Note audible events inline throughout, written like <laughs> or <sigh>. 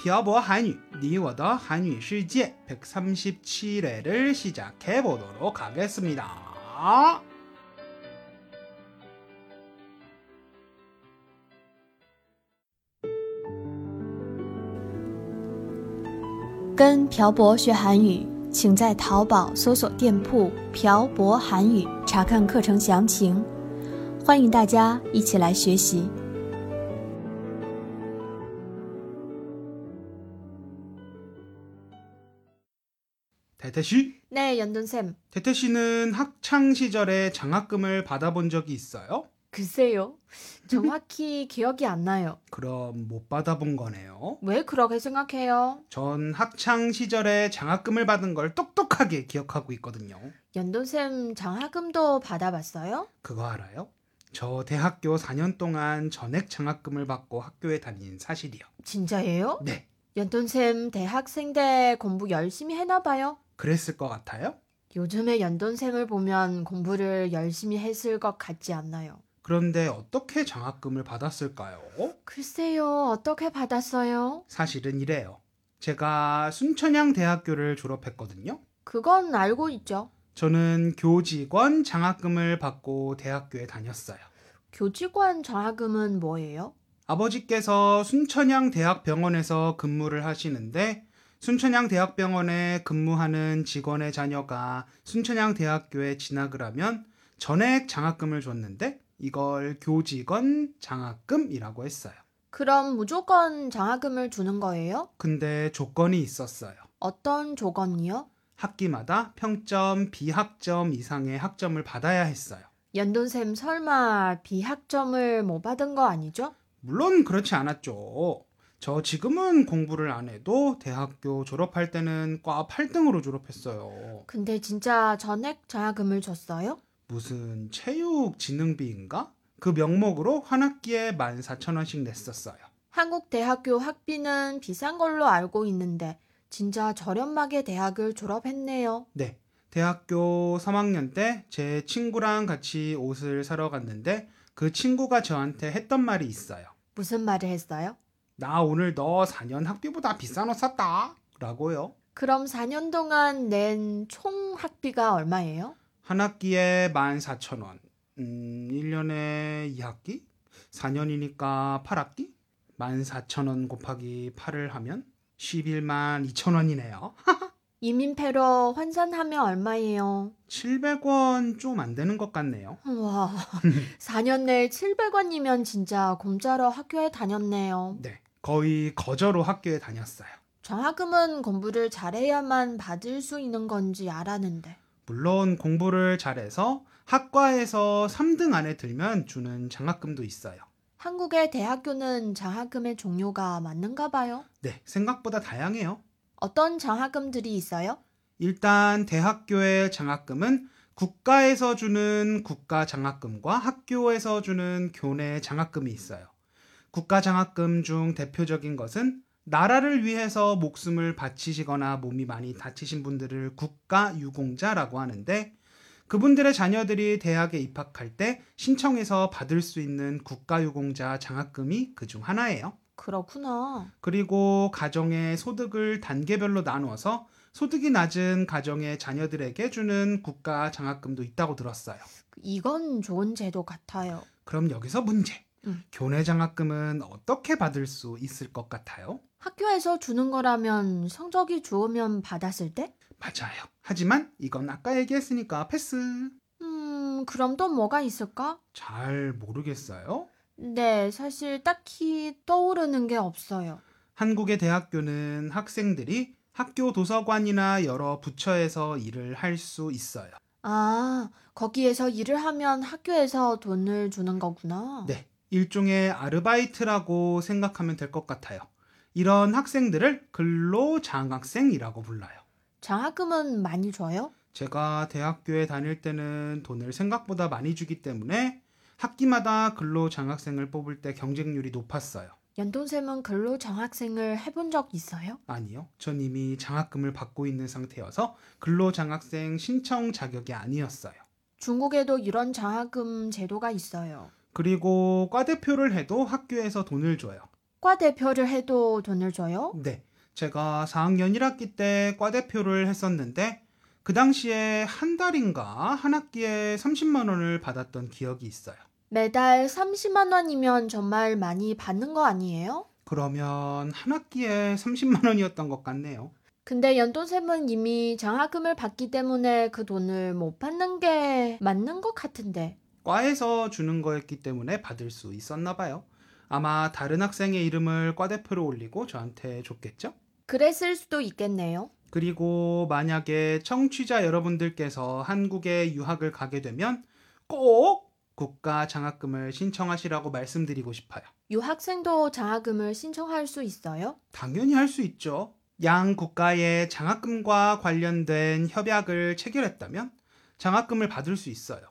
비어보 한유, 니워더 한유 실제 137회를 시작해 보도록 하겠습니다. 跟朴博学韩语，请在淘宝搜索店铺“朴博韩语”查看课程详情。欢迎大家一起来学习。 태태씨, 네, 연돈쌤. 태태씨는 학창 시절에 장학금을 받아본 적이 있어요? 글쎄요. 정확히 <laughs> 기억이 안 나요. 그럼 못 받아본 거네요. 왜 그렇게 생각해요? 전 학창 시절에 장학금을 받은 걸 똑똑하게 기억하고 있거든요. 연돈쌤 장학금도 받아봤어요? 그거 알아요? 저 대학교 4년 동안 전액 장학금을 받고 학교에 다닌 사실이요. 진짜예요? 네, 연돈쌤 대학생 때 공부 열심히 했나봐요. 그랬을 것 같아요. 요즘에 연돈쌤을 보면 공부를 열심히 했을 것 같지 않나요? 그런데 어떻게 장학금을 받았을까요? 글쎄요, 어떻게 받았어요? 사실은 이래요. 제가 순천향 대학교를 졸업했거든요. 그건 알고 있죠. 저는 교직원 장학금을 받고 대학교에 다녔어요. 교직원 장학금은 뭐예요? 아버지께서 순천향 대학병원에서 근무를 하시는데 순천향 대학병원에 근무하는 직원의 자녀가 순천향 대학교에 진학을 하면 전액 장학금을 줬는데 이걸 교직원 장학금이라고 했어요. 그럼 무조건 장학금을 주는 거예요? 근데 조건이 있었어요. 어떤 조건이요? 학기마다 평점 비학점 이상의 학점을 받아야 했어요. 연돈쌤 설마 비학점을 못 받은 거 아니죠? 물론 그렇지 않았죠. 저 지금은 공부를 안 해도 대학교 졸업할 때는 과 8등으로 졸업했어요. 근데 진짜 전액 장학금을 줬어요? 무슨 체육 진흥비인가? 그 명목으로 한 학기에 14,000원씩 냈었어요. 한국 대학교 학비는 비싼 걸로 알고 있는데 진짜 저렴하게 대학을 졸업했네요. 네. 대학교 3학년 때 제 친구랑 같이 옷을 사러 갔는데 그 친구가 저한테 했던 말이 있어요. 무슨 말을 했어요? 나 오늘 너 4년 학비보다 비싼 옷 샀다. 라고요. 그럼 4년 동안 낸 총 학비가 얼마예요? 한 학기에 14,000원. 음, 1년에 2학기? 4년이니까 8학기? 14,000원 곱하기 8을 하면 11만 2천원이네요. 이민폐로 환산하면 얼마예요? 700원 좀 안 되는 것 같네요. 와, 4년 내에 700원이면 진짜 공짜로 학교에 다녔네요. 네. 거의 거저로 학교에 다녔어요. 장학금은 공부를 잘해야만 받을 수 있는 건지 알았는데. 물론 공부를 잘해서 학과에서 3등 안에 들면 주는 장학금도 있어요. 한국의 대학교는 장학금의 종류가 많은가 봐요. 네. 생각보다 다양해요. 어떤 장학금들이 있어요? 일단 대학교의 장학금은 국가에서 주는 국가 장학금과 학교에서 주는 교내 장학금이 있어요. 국가 장학금 중 대표적인 것은 나라를 위해서 목숨을 바치시거나 몸이 많이 다치신 분들을 국가 유공자라고 하는데 그분들의 자녀들이 대학에 입학할 때 신청해서 받을 수 있는 국가 유공자 장학금이 그 중 하나예요. 그렇구나. 그리고 가정의 소득을 단계별로 나누어서 소득이 낮은 가정의 자녀들에게 주는 국가 장학금도 있다고 들었어요. 이건 좋은 제도 같아요. 그럼 여기서 문제. 음. 교내 장학금은 어떻게 받을 수 있을 것 같아요? 학교에서 주는 거라면 성적이 좋으면 받았을 때? 맞아요. 하지만 이건 아까 얘기했으니까 패스. 음, 그럼 또 뭐가 있을까? 잘 모르겠어요. 네, 사실 딱히 떠오르는 게 없어요. 한국의 대학교는 학생들이 학교 도서관이나 여러 부처에서 일을 할 수 있어요. 아, 거기에서 일을 하면 학교에서 돈을 주는 거구나. 네, 일종의 아르바이트라고 생각하면 될 것 같아요. 이런 학생들을 근로 장학생이라고 불러요. 장학금은 많이 줘요? 제가 대학교에 다닐 때는 돈을 생각보다 많이 주기 때문에 학기마다 근로 장학생을 뽑을 때 경쟁률이 높았어요. 연돈쌤은 근로 장학생을 해본 적 있어요? 아니요. 전 이미 장학금을 받고 있는 상태여서 근로 장학생 신청 자격이 아니었어요. 중국에도 이런 장학금 제도가 있어요. 그리고 과 대표를 해도 학교에서 돈을 줘요. 과 대표를 해도 돈을 줘요? 네. 제가 4학년 1학기 때 과 대표를 했었는데 그 당시에 한 달인가 한 학기에 30만 원을 받았던 기억이 있어요. 매달 30만 원이면 정말 많이 받는 거 아니에요? 그러면 한 학기에 30만 원이었던 것 같네요. 근데 연돈쌤은 이미 장학금을 받기 때문에 그 돈을 못 받는 게 맞는 것 같은데. 과에서 주는 거였기 때문에 받을 수 있었나 봐요. 아마 다른 학생의 이름을 과 대표로 올리고 저한테 줬겠죠? 그랬을 수도 있겠네요. 그리고 만약에 청취자 여러분들께서 한국에 유학을 가게 되면 꼭 국가 장학금을 신청하시라고 말씀드리고 싶어요. 유학생도 장학금을 신청할 수 있어요? 당연히 할 수 있죠. 양 국가의 장학금과 관련된 협약을 체결했다면 장학금을 받을 수 있어요.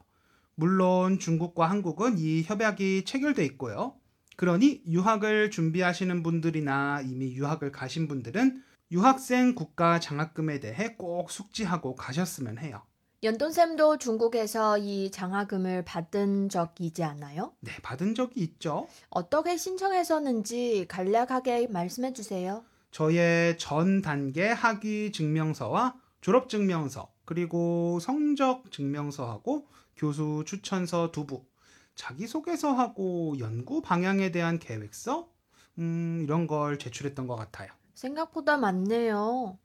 물론 중국과 한국은 이 협약이 체결돼 있고요. 그러니 유학을 준비하시는 분들이나 이미 유학을 가신 분들은 유학생 국가 장학금에 대해 꼭 숙지하고 가셨으면 해요. 연돈쌤도 중국에서 이 장학금을 받은 적이지 않나요? 네, 받은 적이 있죠. 어떻게 신청했었는지 간략하게 말씀해 주세요. 저의 전 단계 학위 증명서와 졸업 증명서, 그리고 성적 증명서하고 교수 추천서 두 부, 자기소개서하고 연구 방향에 대한 계획서, 음, 이런 걸 제출했던 것 같아요. 생각보다 많네요.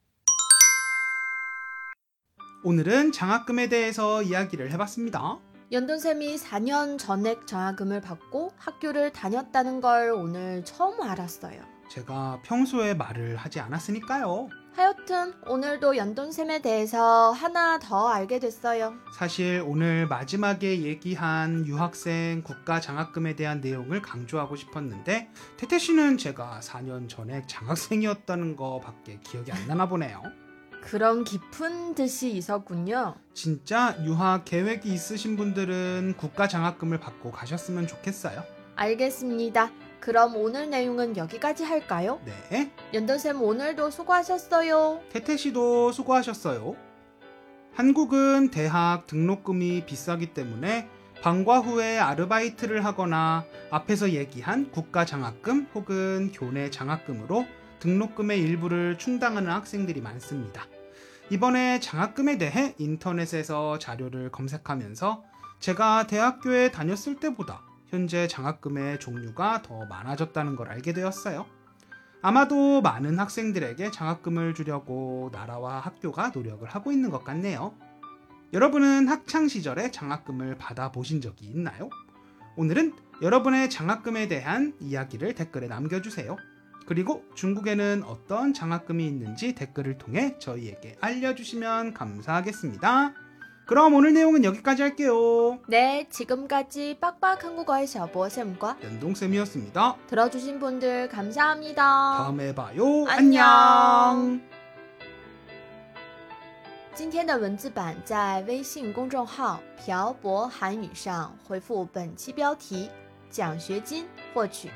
오늘은 장학금에 대해서 이야기를 해봤습니다. 연돈쌤이 4년 전액 장학금을 받고 학교를 다녔다는 걸 오늘 처음 알았어요. 제가 평소에 말을 하지 않았으니까요. 하여튼 오늘도 연돈쌤에 대해서 하나 더 알게 됐어요. 사실 오늘 마지막에 얘기한 유학생 국가 장학금에 대한 내용을 강조하고 싶었는데 태태 씨는 제가 4년 전에 장학생이었다는 거밖에 기억이 안 나나 보네요. 그런 깊은 뜻이 있었군요. 진짜 유학 계획이 있으신 분들은 국가 장학금을 받고 가셨으면 좋겠어요. 알겠습니다. 그럼 오늘 내용은 여기까지 할까요? 네. 연돈쌤 오늘도 수고하셨어요. 태태 씨도 수고하셨어요. 한국은 대학 등록금이 비싸기 때문에 방과 후에 아르바이트를 하거나 앞에서 얘기한 국가 장학금 혹은 교내 장학금으로 등록금의 일부를 충당하는 학생들이 많습니다. 이번에 장학금에 대해 인터넷에서 자료를 검색하면서 제가 대학교에 다녔을 때보다 현재 장학금의 종류가 더 많아졌다는 걸 알게 되었어요. 아마도 많은 학생들에게 장학금을 주려고 나라와 학교가 노력을 하고 있는 것 같네요. 여러분은 학창 시절에 장학금을 받아보신 적이 있나요? 오늘은 여러분의 장학금에 대한 이야기를 댓글에 남겨주세요. 그리고 중국에는 어떤 장학금이 있는지 댓글을 통해 저희에게 알려주시면 감사하겠습니다. 그럼 오늘 내용은 여기까지 할게요. 네, 지금까지 빡빡 한국어의 셔보쌤과 연동쌤이었습니다. 들어주신 분들 감사합니다. 다음에 봐요. 안녕. 안녕. 今天的文字版在微信公众号“漂泊韩语”上回复本期标题“奖学金”获取。